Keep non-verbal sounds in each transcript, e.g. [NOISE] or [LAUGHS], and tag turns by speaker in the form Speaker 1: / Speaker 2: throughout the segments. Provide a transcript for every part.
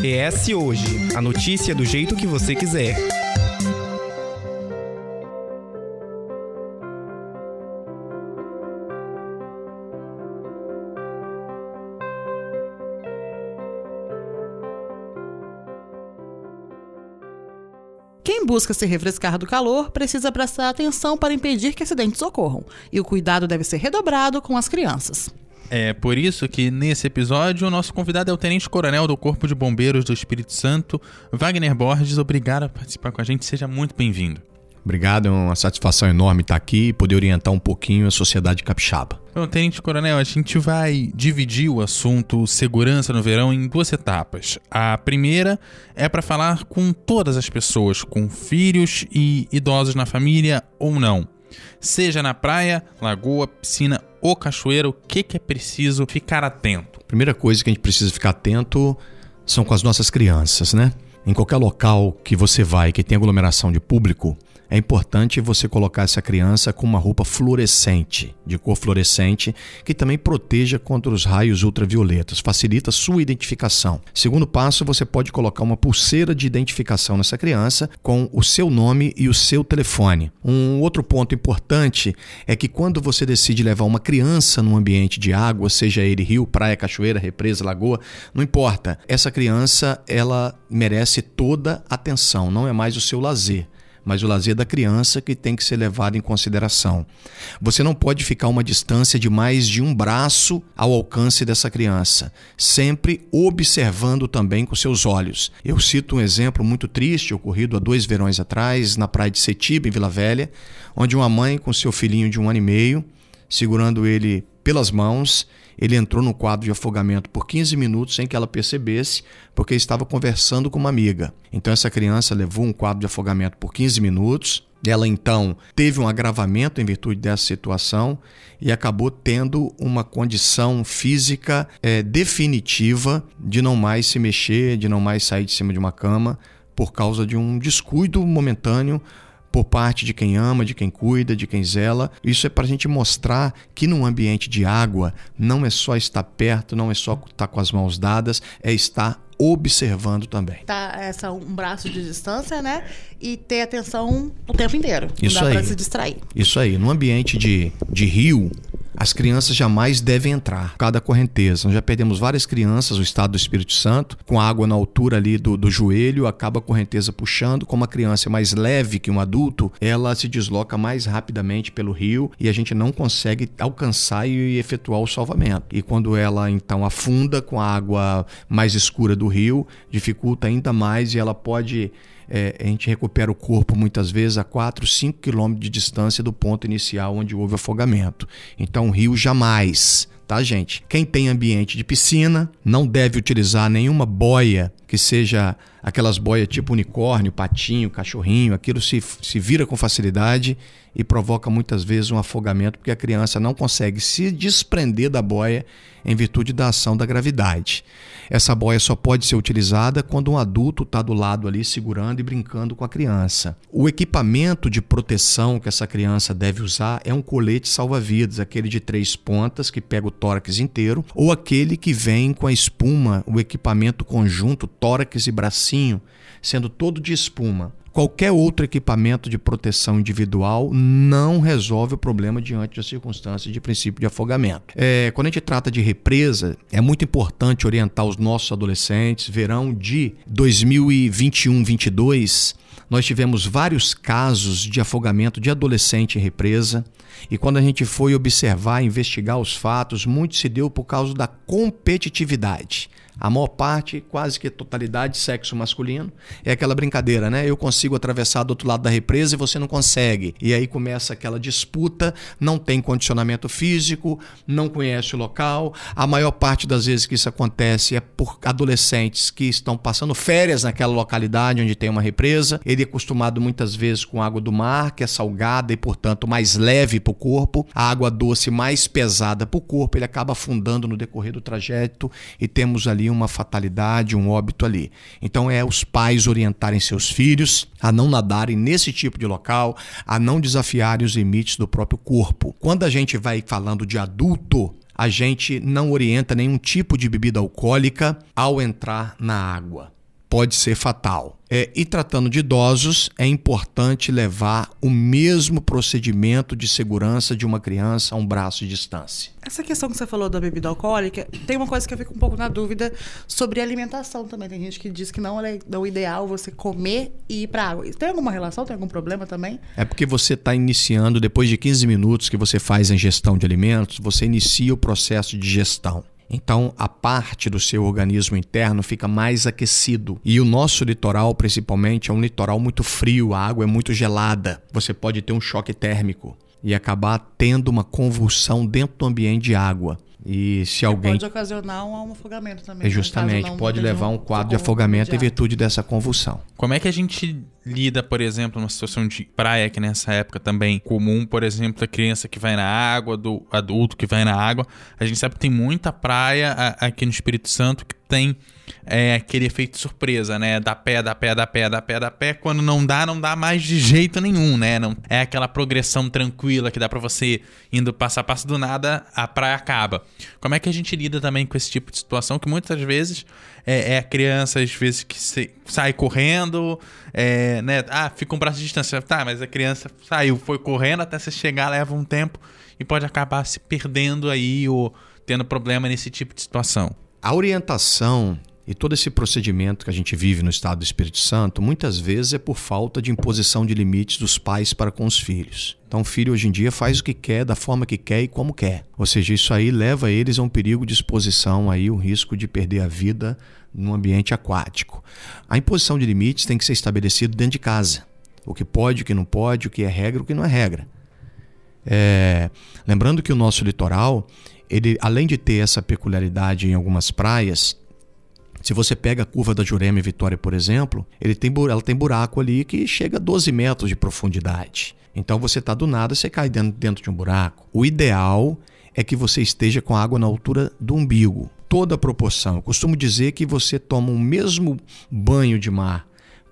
Speaker 1: ES Hoje a notícia do jeito que você quiser.
Speaker 2: Quem busca se refrescar do calor precisa prestar atenção para impedir que acidentes ocorram, e o cuidado deve ser redobrado com as crianças.
Speaker 3: É por isso que nesse episódio o nosso convidado é o Tenente Coronel do Corpo de Bombeiros do Espírito Santo, Wagner Borges. Obrigado por participar com a gente, seja muito bem-vindo.
Speaker 4: Obrigado, é uma satisfação enorme estar aqui e poder orientar um pouquinho a sociedade capixaba.
Speaker 3: Bom, Tenente Coronel, a gente vai dividir o assunto segurança no verão em duas etapas. A primeira é para falar com todas as pessoas, com filhos e idosos na família ou não. Seja na praia, lagoa, piscina ou cachoeira, o que, que é preciso ficar atento?
Speaker 4: Primeira coisa que a gente precisa ficar atento são com as nossas crianças, né? Em qualquer local que você vai que tem aglomeração de público, é importante você colocar essa criança com uma roupa fluorescente, de cor fluorescente, que também proteja contra os raios ultravioletas, facilita sua identificação. Segundo passo, você pode colocar uma pulseira de identificação nessa criança com o seu nome e o seu telefone. Um outro ponto importante é que quando você decide levar uma criança num ambiente de água, seja ele rio, praia, cachoeira, represa, lagoa, não importa. Essa criança, ela merece toda atenção, não é mais o seu lazer mas o lazer da criança que tem que ser levado em consideração. Você não pode ficar uma distância de mais de um braço ao alcance dessa criança, sempre observando também com seus olhos. Eu cito um exemplo muito triste ocorrido há dois verões atrás, na praia de Setiba, em Vila Velha, onde uma mãe com seu filhinho de um ano e meio, segurando ele pelas mãos, ele entrou no quadro de afogamento por 15 minutos sem que ela percebesse, porque estava conversando com uma amiga. Então essa criança levou um quadro de afogamento por 15 minutos. Ela então teve um agravamento em virtude dessa situação e acabou tendo uma condição física é, definitiva de não mais se mexer, de não mais sair de cima de uma cama por causa de um descuido momentâneo por parte de quem ama, de quem cuida, de quem zela. Isso é para a gente mostrar que num ambiente de água não é só estar perto, não é só estar com as mãos dadas, é estar observando também.
Speaker 2: Tá essa um braço de distância, né? E ter atenção o tempo inteiro.
Speaker 4: Isso
Speaker 2: não dá
Speaker 4: aí.
Speaker 2: para se distrair.
Speaker 4: Isso aí. Num ambiente de, de rio, as crianças jamais devem entrar. Cada correnteza. Nós já perdemos várias crianças, o estado do Espírito Santo, com água na altura ali do, do joelho, acaba a correnteza puxando. Como a criança é mais leve que um adulto, ela se desloca mais rapidamente pelo rio e a gente não consegue alcançar e efetuar o salvamento. E quando ela então afunda com a água mais escura do rio, dificulta ainda mais e ela pode é, a gente recupera o corpo muitas vezes a 4, 5 quilômetros de distância do ponto inicial onde houve afogamento. Então, o rio jamais, tá, gente? Quem tem ambiente de piscina não deve utilizar nenhuma boia que seja aquelas boias tipo unicórnio, patinho, cachorrinho, aquilo se, se vira com facilidade e provoca muitas vezes um afogamento porque a criança não consegue se desprender da boia em virtude da ação da gravidade. Essa boia só pode ser utilizada quando um adulto está do lado ali segurando e brincando com a criança. O equipamento de proteção que essa criança deve usar é um colete salva-vidas, aquele de três pontas que pega o tórax inteiro, ou aquele que vem com a espuma, o equipamento conjunto tórax e bracinho, sendo todo de espuma. Qualquer outro equipamento de proteção individual não resolve o problema diante das circunstâncias de princípio de afogamento. É, quando a gente trata de represa, é muito importante orientar os nossos adolescentes. Verão de 2021-22, nós tivemos vários casos de afogamento de adolescente em represa. E quando a gente foi observar, investigar os fatos, muito se deu por causa da competitividade. A maior parte, quase que totalidade, sexo masculino. É aquela brincadeira, né? Eu consigo atravessar do outro lado da represa e você não consegue. E aí começa aquela disputa, não tem condicionamento físico, não conhece o local. A maior parte das vezes que isso acontece é por adolescentes que estão passando férias naquela localidade onde tem uma represa. Ele é acostumado muitas vezes com água do mar, que é salgada e, portanto, mais leve para o corpo. A água doce mais pesada para o corpo, ele acaba afundando no decorrer do trajeto e temos ali uma fatalidade, um óbito ali. Então é os pais orientarem seus filhos a não nadarem nesse tipo de local, a não desafiarem os limites do próprio corpo. Quando a gente vai falando de adulto, a gente não orienta nenhum tipo de bebida alcoólica ao entrar na água. Pode ser fatal. É, e tratando de idosos, é importante levar o mesmo procedimento de segurança de uma criança a um braço de distância.
Speaker 2: Essa questão que você falou da bebida alcoólica, tem uma coisa que eu fico um pouco na dúvida sobre alimentação também. Tem gente que diz que não é o ideal você comer e ir para água. Tem alguma relação? Tem algum problema também?
Speaker 4: É porque você está iniciando, depois de 15 minutos que você faz a ingestão de alimentos, você inicia o processo de gestão. Então, a parte do seu organismo interno fica mais aquecido. E o nosso litoral, principalmente, é um litoral muito frio, a água é muito gelada. Você pode ter um choque térmico e acabar tendo uma convulsão dentro do ambiente de água. E se alguém.
Speaker 2: Pode ocasionar um afogamento também. É
Speaker 4: justamente, pode levar um quadro de afogamento em virtude dessa convulsão.
Speaker 3: Como é que a gente lida, por exemplo, numa situação de praia, que nessa época também comum, por exemplo, da criança que vai na água, do adulto que vai na água. A gente sabe que tem muita praia aqui no Espírito Santo que tem é, aquele efeito surpresa, né? Da pé, da pé, da pé, da pé, da pé. Quando não dá, não dá mais de jeito nenhum, né? Não, é aquela progressão tranquila que dá para você indo passo a passo do nada, a praia acaba. Como é que a gente lida também com esse tipo de situação que muitas vezes é, é a criança, às vezes, que se, sai correndo, é, né? Ah, fica um braço de distância. Tá, mas a criança saiu, foi correndo até você chegar, leva um tempo e pode acabar se perdendo aí ou tendo problema nesse tipo de situação.
Speaker 4: A orientação e todo esse procedimento que a gente vive no estado do Espírito Santo, muitas vezes é por falta de imposição de limites dos pais para com os filhos. Então, o filho hoje em dia faz o que quer, da forma que quer e como quer. Ou seja, isso aí leva eles a um perigo de exposição, aí, o risco de perder a vida no ambiente aquático. A imposição de limites tem que ser estabelecido dentro de casa. O que pode, o que não pode, o que é regra, o que não é regra. É... Lembrando que o nosso litoral ele, além de ter essa peculiaridade em algumas praias, se você pega a curva da Jurema e Vitória, por exemplo, ele tem, ela tem buraco ali que chega a 12 metros de profundidade. Então você está do nada, você cai dentro, dentro de um buraco. O ideal é que você esteja com a água na altura do umbigo. Toda a proporção. Eu costumo dizer que você toma o mesmo banho de mar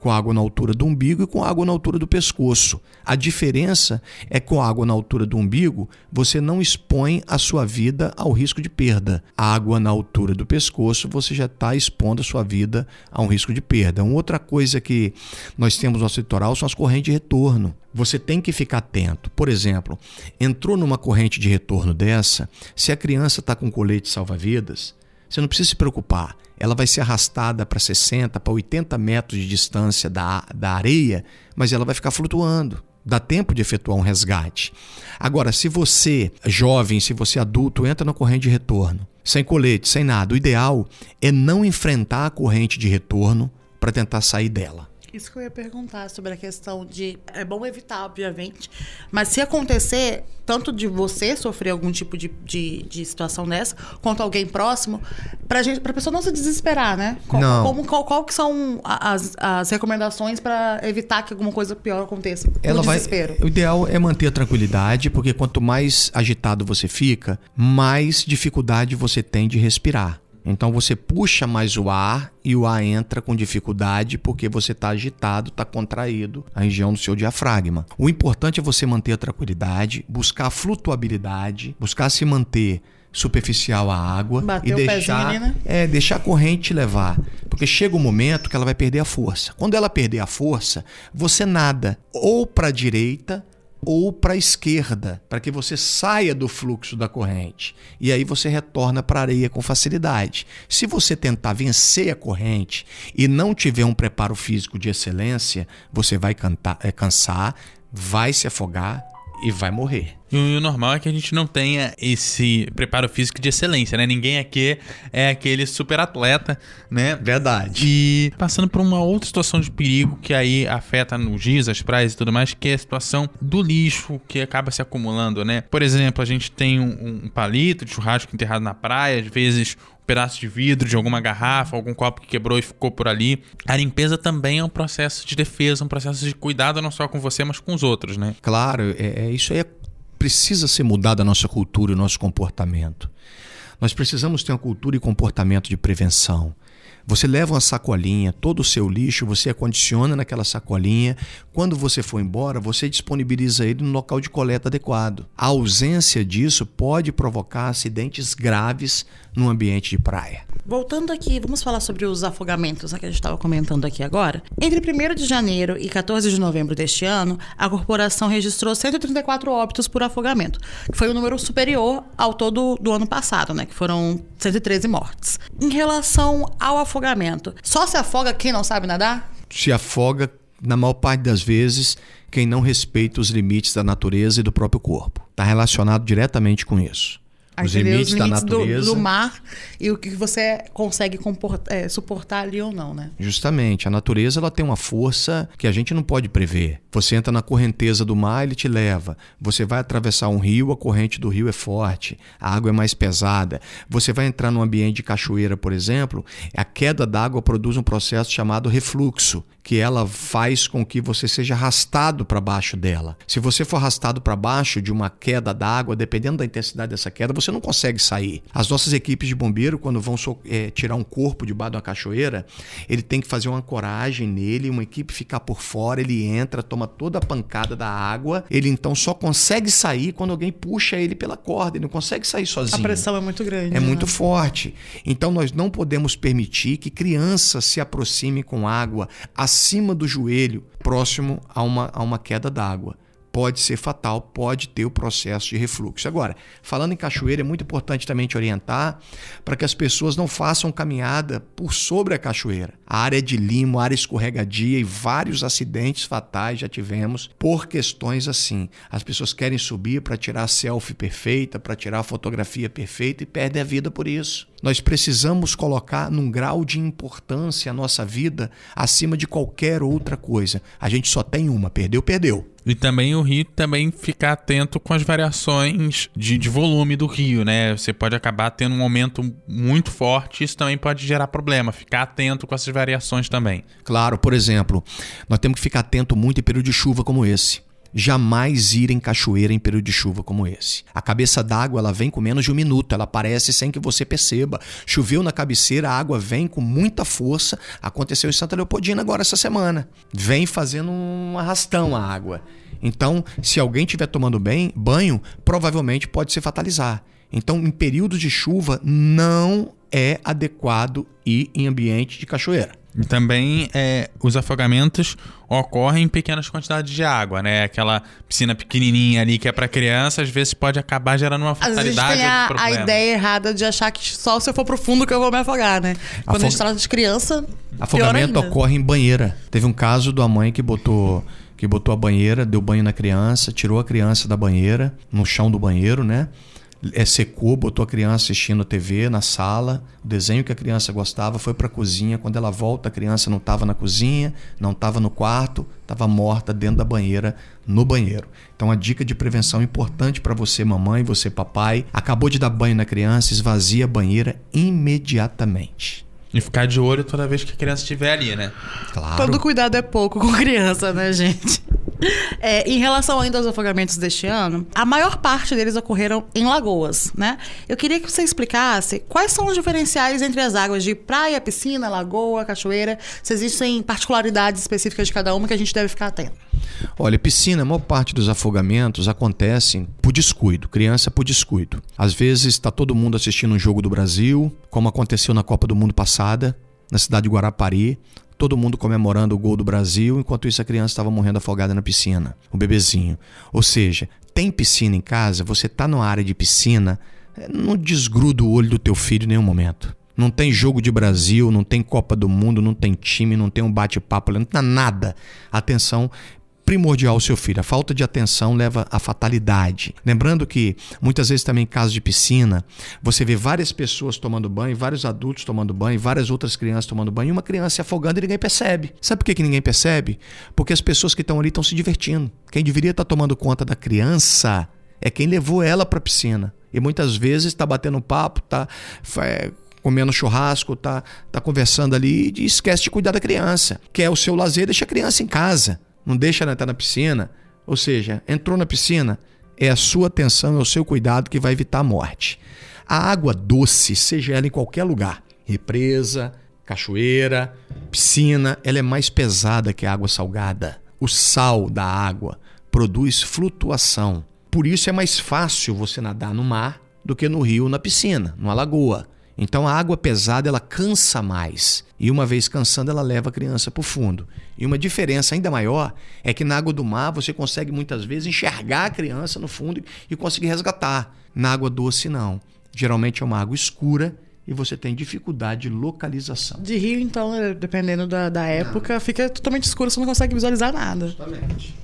Speaker 4: com água na altura do umbigo e com água na altura do pescoço. A diferença é que com água na altura do umbigo, você não expõe a sua vida ao risco de perda. A água na altura do pescoço, você já está expondo a sua vida a um risco de perda. Uma outra coisa que nós temos no nosso litoral são as correntes de retorno. Você tem que ficar atento. Por exemplo, entrou numa corrente de retorno dessa, se a criança está com colete salva-vidas, você não precisa se preocupar. Ela vai ser arrastada para 60, para 80 metros de distância da, da areia, mas ela vai ficar flutuando. Dá tempo de efetuar um resgate. Agora, se você, jovem, se você adulto, entra na corrente de retorno, sem colete, sem nada, o ideal é não enfrentar a corrente de retorno para tentar sair dela.
Speaker 2: Isso que eu ia perguntar sobre a questão de. É bom evitar, obviamente. Mas se acontecer, tanto de você sofrer algum tipo de, de, de situação dessa, quanto alguém próximo, pra, gente, pra pessoa não se desesperar, né? Qual,
Speaker 4: não.
Speaker 2: Como, qual, qual que são as, as recomendações para evitar que alguma coisa pior aconteça?
Speaker 4: Ela vai, desespero. O ideal é manter a tranquilidade, porque quanto mais agitado você fica, mais dificuldade você tem de respirar. Então você puxa mais o ar e o ar entra com dificuldade porque você está agitado, está contraído a região do seu diafragma. O importante é você manter a tranquilidade, buscar a flutuabilidade, buscar se manter superficial a água
Speaker 2: Bateu
Speaker 4: e deixar,
Speaker 2: pezinho, né?
Speaker 4: é, deixar a corrente levar. Porque chega um momento que ela vai perder a força. Quando ela perder a força, você nada ou para a direita ou para a esquerda, para que você saia do fluxo da corrente. E aí você retorna para a areia com facilidade. Se você tentar vencer a corrente e não tiver um preparo físico de excelência, você vai cantar, é, cansar, vai se afogar e vai morrer.
Speaker 3: E o normal é que a gente não tenha esse preparo físico de excelência, né? Ninguém aqui é aquele super atleta, né?
Speaker 4: Verdade.
Speaker 3: E passando por uma outra situação de perigo que aí afeta nos dias, as praias e tudo mais, que é a situação do lixo que acaba se acumulando, né? Por exemplo, a gente tem um, um palito de churrasco enterrado na praia, às vezes pedaço de vidro de alguma garrafa, algum copo que quebrou e ficou por ali. A limpeza também é um processo de defesa, um processo de cuidado não só com você, mas com os outros, né?
Speaker 4: Claro, é, é isso aí é, precisa ser mudado a nossa cultura e o nosso comportamento. Nós precisamos ter uma cultura e comportamento de prevenção. Você leva uma sacolinha, todo o seu lixo, você acondiciona naquela sacolinha. Quando você for embora, você disponibiliza ele no local de coleta adequado. A ausência disso pode provocar acidentes graves no ambiente de praia.
Speaker 2: Voltando aqui, vamos falar sobre os afogamentos né, que a gente estava comentando aqui agora. Entre 1 de janeiro e 14 de novembro deste ano, a corporação registrou 134 óbitos por afogamento, que foi um número superior ao todo do ano passado, né, que foram 113 mortes. Em relação ao afogamento, só se afoga quem não sabe nadar?
Speaker 4: Se afoga, na maior parte das vezes, quem não respeita os limites da natureza e do próprio corpo. Está relacionado diretamente com isso
Speaker 2: os limites, os limites da natureza. Do, do, mar e o que você consegue é, suportar ali ou não, né?
Speaker 4: Justamente. A natureza ela tem uma força que a gente não pode prever. Você entra na correnteza do mar, ele te leva. Você vai atravessar um rio, a corrente do rio é forte, a água é mais pesada. Você vai entrar num ambiente de cachoeira, por exemplo, a queda d'água produz um processo chamado refluxo, que ela faz com que você seja arrastado para baixo dela. Se você for arrastado para baixo de uma queda d'água, dependendo da intensidade dessa queda, você não consegue sair. As nossas equipes de bombeiro, quando vão é, tirar um corpo debaixo de uma cachoeira, ele tem que fazer uma ancoragem nele, uma equipe ficar por fora, ele entra, toma toda a pancada da água, ele então só consegue sair quando alguém puxa ele pela corda, ele não consegue sair sozinho.
Speaker 2: A pressão é muito grande.
Speaker 4: É né? muito forte. Então nós não podemos permitir que crianças se aproximem com água acima do joelho, próximo a uma, a uma queda d'água pode ser fatal, pode ter o processo de refluxo. Agora, falando em cachoeira, é muito importante também te orientar para que as pessoas não façam caminhada por sobre a cachoeira. A área de limo, área escorregadia e vários acidentes fatais já tivemos por questões assim. As pessoas querem subir para tirar a selfie perfeita, para tirar a fotografia perfeita e perdem a vida por isso. Nós precisamos colocar num grau de importância a nossa vida acima de qualquer outra coisa. A gente só tem uma, perdeu, perdeu.
Speaker 3: E também o rio também ficar atento com as variações de, de volume do rio, né? Você pode acabar tendo um aumento muito forte, isso também pode gerar problema. Ficar atento com essas variações também.
Speaker 4: Claro, por exemplo, nós temos que ficar atento muito em período de chuva como esse jamais ir em cachoeira em período de chuva como esse. A cabeça d'água ela vem com menos de um minuto, ela aparece sem que você perceba. Choveu na cabeceira, a água vem com muita força. Aconteceu em Santa Leopoldina agora essa semana. Vem fazendo um arrastão a água. Então, se alguém estiver tomando bem, banho, provavelmente pode se fatalizar. Então, em períodos de chuva, não é adequado ir em ambiente de cachoeira.
Speaker 3: E também é, os afogamentos ocorrem em pequenas quantidades de água, né? Aquela piscina pequenininha ali que é para criança, às vezes pode acabar gerando uma fatalidade.
Speaker 2: Às vezes tem a, a, ideia errada de achar que só se eu for pro fundo que eu vou me afogar, né? Quando Afog... a gente trata de criança.
Speaker 4: Afogamento ocorre em banheira. Teve um caso da mãe que botou que botou a banheira, deu banho na criança, tirou a criança da banheira, no chão do banheiro, né? É, secou, botou a criança assistindo TV na sala, o desenho que a criança gostava, foi para a cozinha. Quando ela volta, a criança não estava na cozinha, não estava no quarto, estava morta dentro da banheira, no banheiro. Então, a dica de prevenção importante para você, mamãe, você, papai, acabou de dar banho na criança, esvazia a banheira imediatamente.
Speaker 3: E ficar de olho toda vez que a criança estiver ali, né?
Speaker 2: Claro. Todo cuidado é pouco com criança, né, gente? É, em relação ainda aos afogamentos deste ano, a maior parte deles ocorreram em lagoas, né? Eu queria que você explicasse quais são os diferenciais entre as águas de praia, piscina, lagoa, cachoeira, se existem particularidades específicas de cada uma que a gente deve ficar atento.
Speaker 4: Olha, piscina, a maior parte dos afogamentos acontecem por descuido, criança por descuido. Às vezes está todo mundo assistindo um jogo do Brasil, como aconteceu na Copa do Mundo passada, na cidade de Guarapari todo mundo comemorando o gol do Brasil, enquanto isso a criança estava morrendo afogada na piscina, o bebezinho. Ou seja, tem piscina em casa, você está numa área de piscina, não desgruda o olho do teu filho em nenhum momento. Não tem jogo de Brasil, não tem Copa do Mundo, não tem time, não tem um bate-papo, não tem nada. Atenção, primordial ao seu filho. A falta de atenção leva à fatalidade. Lembrando que muitas vezes também em casos de piscina, você vê várias pessoas tomando banho, vários adultos tomando banho, várias outras crianças tomando banho, e uma criança se afogando e ninguém percebe. Sabe por que, que ninguém percebe? Porque as pessoas que estão ali estão se divertindo. Quem deveria estar tomando conta da criança é quem levou ela para a piscina. E muitas vezes está batendo papo, está é, comendo churrasco, tá, tá conversando ali e esquece de cuidar da criança. Quer o seu lazer, deixa a criança em casa não deixa ela entrar na piscina. Ou seja, entrou na piscina, é a sua atenção, é o seu cuidado que vai evitar a morte. A água doce, seja ela em qualquer lugar, represa, cachoeira, piscina, ela é mais pesada que a água salgada. O sal da água produz flutuação. Por isso é mais fácil você nadar no mar do que no rio, na piscina, numa lagoa. Então a água pesada ela cansa mais e uma vez cansando ela leva a criança para o fundo. E uma diferença ainda maior é que na água do mar você consegue muitas vezes enxergar a criança no fundo e conseguir resgatar. Na água doce não. Geralmente é uma água escura e você tem dificuldade de localização.
Speaker 2: De rio, então, é, dependendo da, da época, fica totalmente escuro, você não consegue visualizar nada.
Speaker 4: Justamente.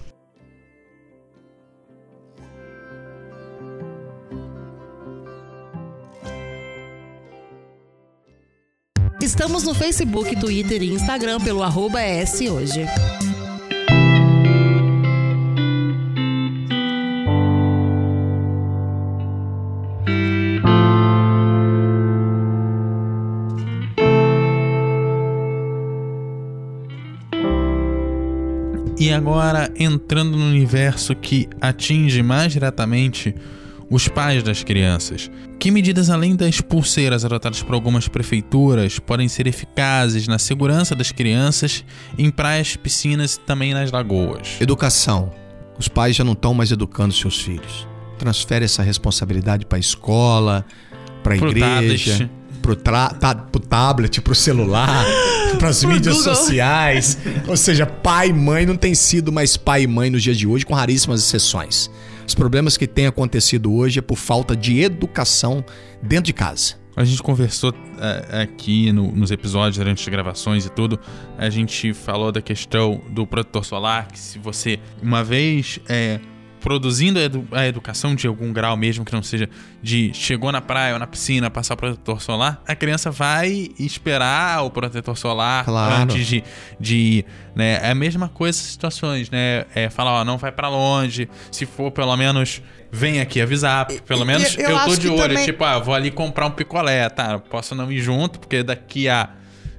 Speaker 2: Estamos no Facebook, Twitter e Instagram pelo arroba S hoje.
Speaker 3: E agora, entrando no universo que atinge mais diretamente os pais das crianças. Que medidas, além das pulseiras adotadas por algumas prefeituras, podem ser eficazes na segurança das crianças em praias, piscinas e também nas lagoas?
Speaker 4: Educação. Os pais já não estão mais educando seus filhos. Transfere essa responsabilidade para a escola, para a igreja, para o ta tablet, para o celular, [LAUGHS] para as mídias Google. sociais. Ou seja, pai e mãe não tem sido mais pai e mãe nos dias de hoje, com raríssimas exceções. Os problemas que têm acontecido hoje é por falta de educação dentro de casa.
Speaker 3: A gente conversou é, aqui no, nos episódios durante as gravações e tudo. A gente falou da questão do protetor solar, que se você uma vez é, produzindo a, edu a, educação de algum grau, mesmo que não seja de chegou na praia ou na piscina, passar o protetor solar, a criança vai esperar o protetor solar
Speaker 4: claro.
Speaker 3: antes de, de né? É a mesma coisa essas situações, né? É falar, ó, não vai para longe, se for pelo menos vem aqui avisar, pelo menos eu, eu, eu tô de olho, também... tipo, ah, vou ali comprar um picolé, tá? Posso não ir junto, porque daqui a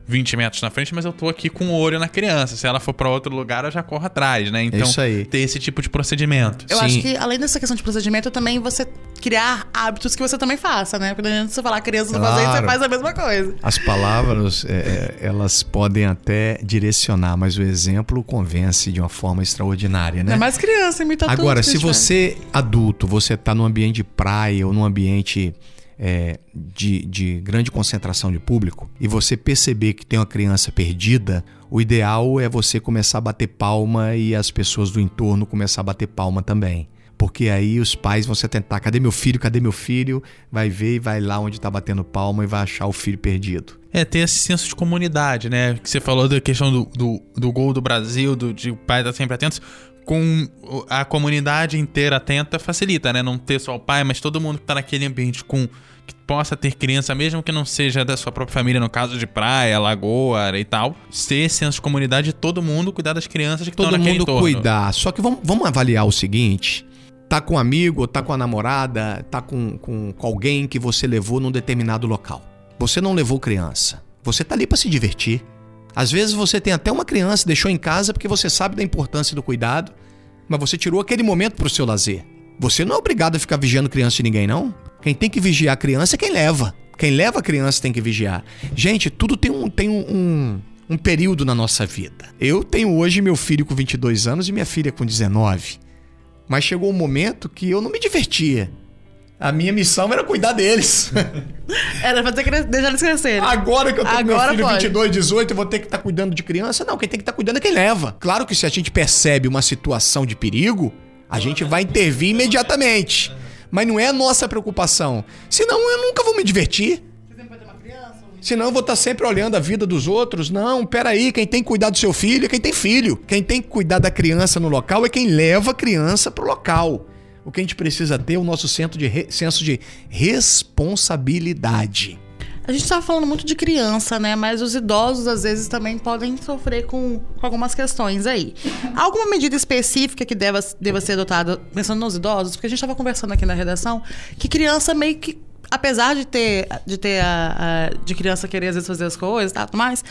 Speaker 3: 20 metros na frente, mas eu tô aqui com o olho na criança. Se ela for para outro lugar, eu já corro atrás, né? Então,
Speaker 4: Isso aí.
Speaker 3: ter esse tipo de procedimento.
Speaker 2: Eu Sim. acho que, além dessa questão de procedimento, também você criar hábitos que você também faça, né? Porque não você falar criança não claro. fazer você faz a mesma coisa.
Speaker 4: As palavras, é, é, elas podem até direcionar, mas o exemplo convence de uma forma extraordinária, né?
Speaker 2: É mais criança, imita
Speaker 4: Agora, se você, adulto, você tá num ambiente de praia ou num ambiente é, de, de grande concentração de público e você perceber que tem uma criança perdida, o ideal é você começar a bater palma e as pessoas do entorno começar a bater palma também. Porque aí os pais vão se tentar, cadê meu filho? Cadê meu filho? Vai ver e vai lá onde está batendo palma e vai achar o filho perdido.
Speaker 3: É, ter esse senso de comunidade, né? Que você falou da questão do, do, do gol do Brasil, do, de o pai estar tá sempre atento com a comunidade inteira atenta facilita, né? Não ter só o pai, mas todo mundo que tá naquele ambiente com que possa ter criança, mesmo que não seja da sua própria família, no caso de praia, lagoa e tal, ter senso de comunidade, todo mundo cuidar das crianças que
Speaker 4: todo
Speaker 3: estão naquele
Speaker 4: mundo
Speaker 3: entorno.
Speaker 4: cuidar. Só que vamos, vamos avaliar o seguinte: tá com um amigo, tá com a namorada, tá com, com, com alguém que você levou num determinado local. Você não levou criança. Você tá ali para se divertir. Às vezes você tem até uma criança, deixou em casa porque você sabe da importância do cuidado, mas você tirou aquele momento para o seu lazer. Você não é obrigado a ficar vigiando criança de ninguém, não. Quem tem que vigiar a criança é quem leva. Quem leva a criança tem que vigiar. Gente, tudo tem um, tem um, um, um período na nossa vida. Eu tenho hoje meu filho com 22 anos e minha filha com 19. Mas chegou um momento que eu não me divertia. A minha missão era cuidar deles. [LAUGHS]
Speaker 2: Era fazer cres... deixar eles crescerem.
Speaker 4: Agora que eu tenho Agora meu filho pode. 22, 18, eu vou ter que estar tá cuidando de criança? Não, quem tem que estar tá cuidando é quem leva. Claro que se a gente percebe uma situação de perigo, a gente vai intervir imediatamente. Mas não é a nossa preocupação. Senão eu nunca vou me divertir. Senão eu vou estar tá sempre olhando a vida dos outros. Não, peraí, quem tem que cuidar do seu filho é quem tem filho. Quem tem que cuidar da criança no local é quem leva a criança pro local. O que a gente precisa ter é o nosso senso de, re... senso de responsabilidade.
Speaker 2: A gente estava falando muito de criança, né? Mas os idosos, às vezes, também podem sofrer com, com algumas questões aí. Alguma medida específica que deva, deva ser adotada, pensando nos idosos? Porque a gente estava conversando aqui na redação que criança meio que apesar de ter de ter a, a, de criança querer às vezes fazer as coisas, tá, mais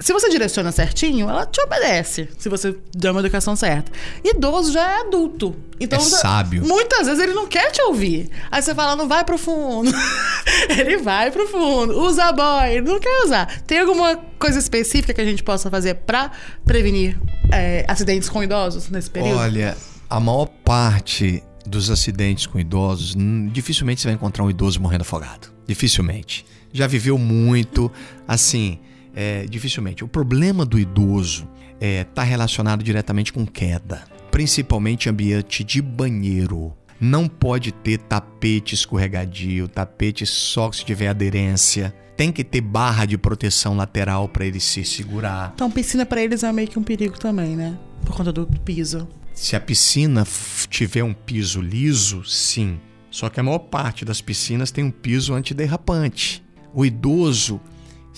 Speaker 2: se você direciona certinho, ela te obedece, se você der uma educação certa. Idoso já é adulto. Então,
Speaker 4: É sábio.
Speaker 2: Muitas vezes ele não quer te ouvir. Aí você fala, não vai pro fundo. [LAUGHS] ele vai pro fundo. Usa boy, não quer usar. Tem alguma coisa específica que a gente possa fazer pra prevenir é, acidentes com idosos nesse período?
Speaker 4: Olha, a maior parte dos acidentes com idosos, dificilmente você vai encontrar um idoso morrendo afogado. Dificilmente. Já viveu muito, assim, é, dificilmente. O problema do idoso está relacionado diretamente com queda, principalmente ambiente de banheiro. Não pode ter tapete escorregadio, tapete só se tiver aderência. Tem que ter barra de proteção lateral para ele se segurar.
Speaker 2: Então, piscina pra eles é meio que um perigo também, né? Por conta do piso.
Speaker 4: Se a piscina tiver um piso liso, sim. Só que a maior parte das piscinas tem um piso antiderrapante. O idoso,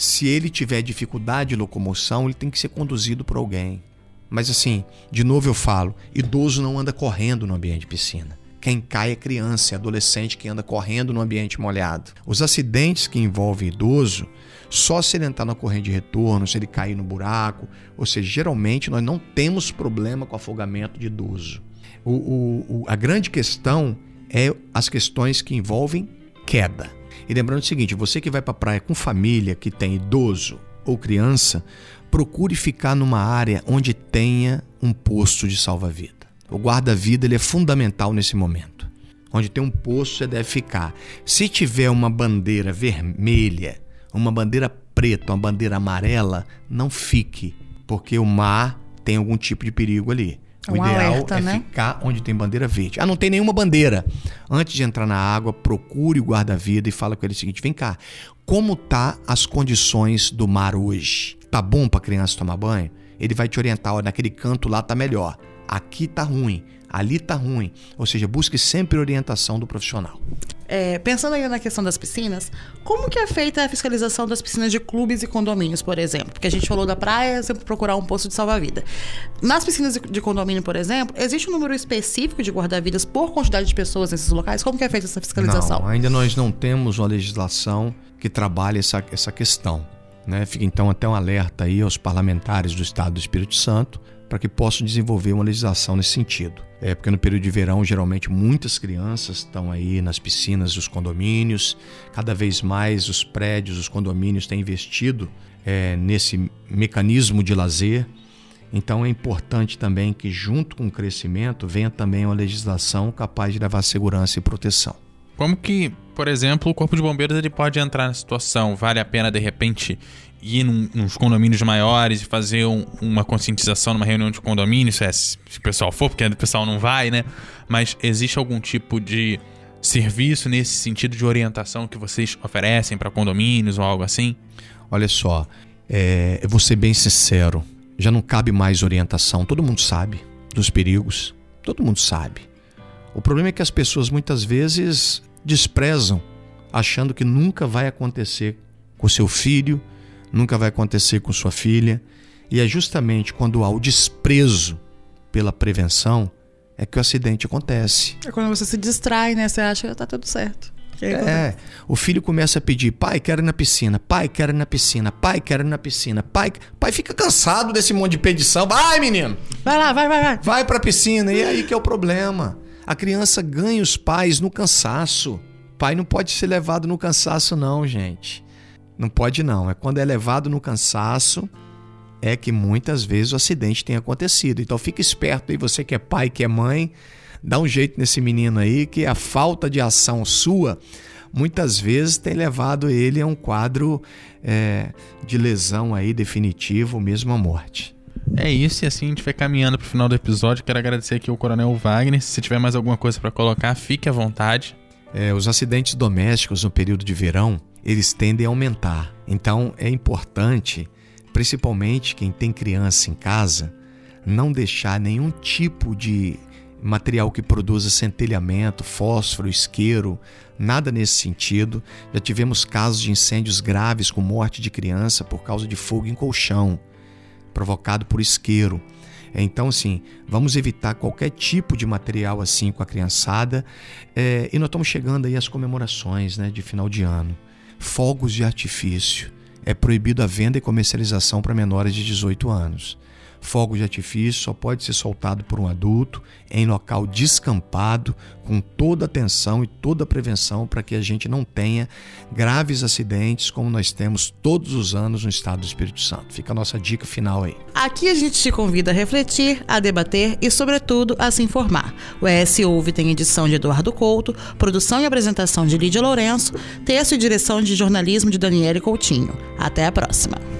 Speaker 4: se ele tiver dificuldade de locomoção, ele tem que ser conduzido por alguém. Mas assim, de novo eu falo, idoso não anda correndo no ambiente de piscina. Quem cai é criança, é adolescente que anda correndo no ambiente molhado. Os acidentes que envolvem idoso, só se ele entrar na corrente de retorno, se ele cair no buraco, ou seja, geralmente nós não temos problema com afogamento de idoso. O, o- o- a grande questão é as questões que envolvem queda. E lembrando o seguinte: você que vai para a praia com família que tem idoso ou criança, procure ficar numa área onde tenha um posto de salva-vida. O guarda-vida ele é fundamental nesse momento. Onde tem um posto, você deve ficar. Se tiver uma bandeira vermelha, uma bandeira preta, uma bandeira amarela, não fique, porque o mar tem algum tipo de perigo ali. O
Speaker 2: Um
Speaker 4: ideal
Speaker 2: alerta,
Speaker 4: é
Speaker 2: né?
Speaker 4: ficar onde tem bandeira verde. Ah, não tem nenhuma bandeira. Antes de entrar na água, procure o guarda-vida e fala com ele o seguinte: vem cá, como tá as condições do mar hoje? Tá bom para criança tomar banho? Ele vai te orientar, olha, naquele canto lá tá melhor. Aqui tá ruim, ali tá ruim. Ou seja, busque sempre orientação do profissional.
Speaker 2: É, pensando aí na questão das piscinas, como que é feita a fiscalização das piscinas de clubes e condomínios, por exemplo? Porque a gente falou da praia, sempre procurar um posto de salva-vida. Nas piscinas de- de condomínio, por exemplo, existe um número específico de guarda-vidas por quantidade de pessoas nesses locais? Como que é feita essa fiscalização?
Speaker 4: Não, ainda nós não temos uma legislação que trabalhe essa, essa questão. Né? Fica então até um alerta aí aos parlamentares do Estado do Espírito Santo para que possam desenvolver uma legislação nesse sentido. É porque no período de verão, geralmente, muitas crianças estão aí nas piscinas dos condomínios. Cada vez mais os prédios, os condomínios têm investido é, nesse mecanismo de lazer. Então é importante também que, junto com o crescimento, venha também uma legislação capaz de levar segurança e proteção.
Speaker 3: Como que, por exemplo, o Corpo de Bombeiros ele pode entrar na situação? Vale a pena, de repente, ir num, nos condomínios maiores e fazer um- uma conscientização numa reunião de condomínio? Se, é- se o pessoal for, porque o pessoal não vai, né? Mas existe algum tipo de serviço nesse sentido de orientação que vocês oferecem para condomínios ou algo assim?
Speaker 4: Olha só, é, eu vou ser bem sincero, já não cabe mais orientação. Todo mundo sabe dos perigos, todo mundo sabe. O problema é que as pessoas muitas vezes desprezam, achando que nunca vai acontecer com seu filho, nunca vai acontecer com sua filha. E é justamente quando há o desprezo pela prevenção é que o acidente acontece.
Speaker 2: É quando você se distrai, né? Você acha que tá tudo certo.
Speaker 4: É, o filho começa a pedir, pai, quero ir na piscina, pai, quero ir na piscina, pai, quero ir na piscina, pai, pai fica cansado desse monte de pedição, vai menino,
Speaker 2: Vai lá, vai, vai, vai.
Speaker 4: vai pra piscina, e aí que é o problema, a criança ganha os pais no cansaço, pai não pode ser levado no cansaço não, gente, não pode não, é quando é levado no cansaço, é que muitas vezes o acidente tem acontecido, então fica esperto aí, você que é pai, que é mãe, dá um jeito nesse menino aí, que a falta de ação sua muitas vezes tem levado ele a um quadro é, de lesão aí definitivo, mesmo a morte.
Speaker 3: É isso, e assim a gente vai caminhando pro final do episódio. Quero agradecer aqui o Coronel Wagner. Se tiver mais alguma coisa para colocar, fique à vontade.
Speaker 4: É, os acidentes domésticos no período de verão, eles tendem a aumentar. Então é importante, principalmente quem tem criança em casa, não deixar nenhum tipo de material que produza centelhamento, fósforo, isqueiro, nada nesse sentido. Já tivemos casos de incêndios graves com morte de criança por causa de fogo em colchão, provocado por isqueiro. Então, assim, vamos evitar qualquer tipo de material assim com a criançada. É, e nós estamos chegando aí às comemorações né, de final de ano. Fogos de artifício. é proibido a venda e comercialização para menores de 18 anos. Fogo de artifício só pode ser soltado por um adulto em local descampado, com toda atenção e toda prevenção para que a gente não tenha graves acidentes como nós temos todos os anos no estado do Espírito Santo. Fica a nossa dica final aí.
Speaker 2: Aqui a gente te convida a refletir, a debater e, sobretudo, a se informar. O ES Ouve tem edição de Eduardo Couto, produção e apresentação de Lídia Lourenço, texto e direção de jornalismo de Daniele Coutinho. Até a próxima.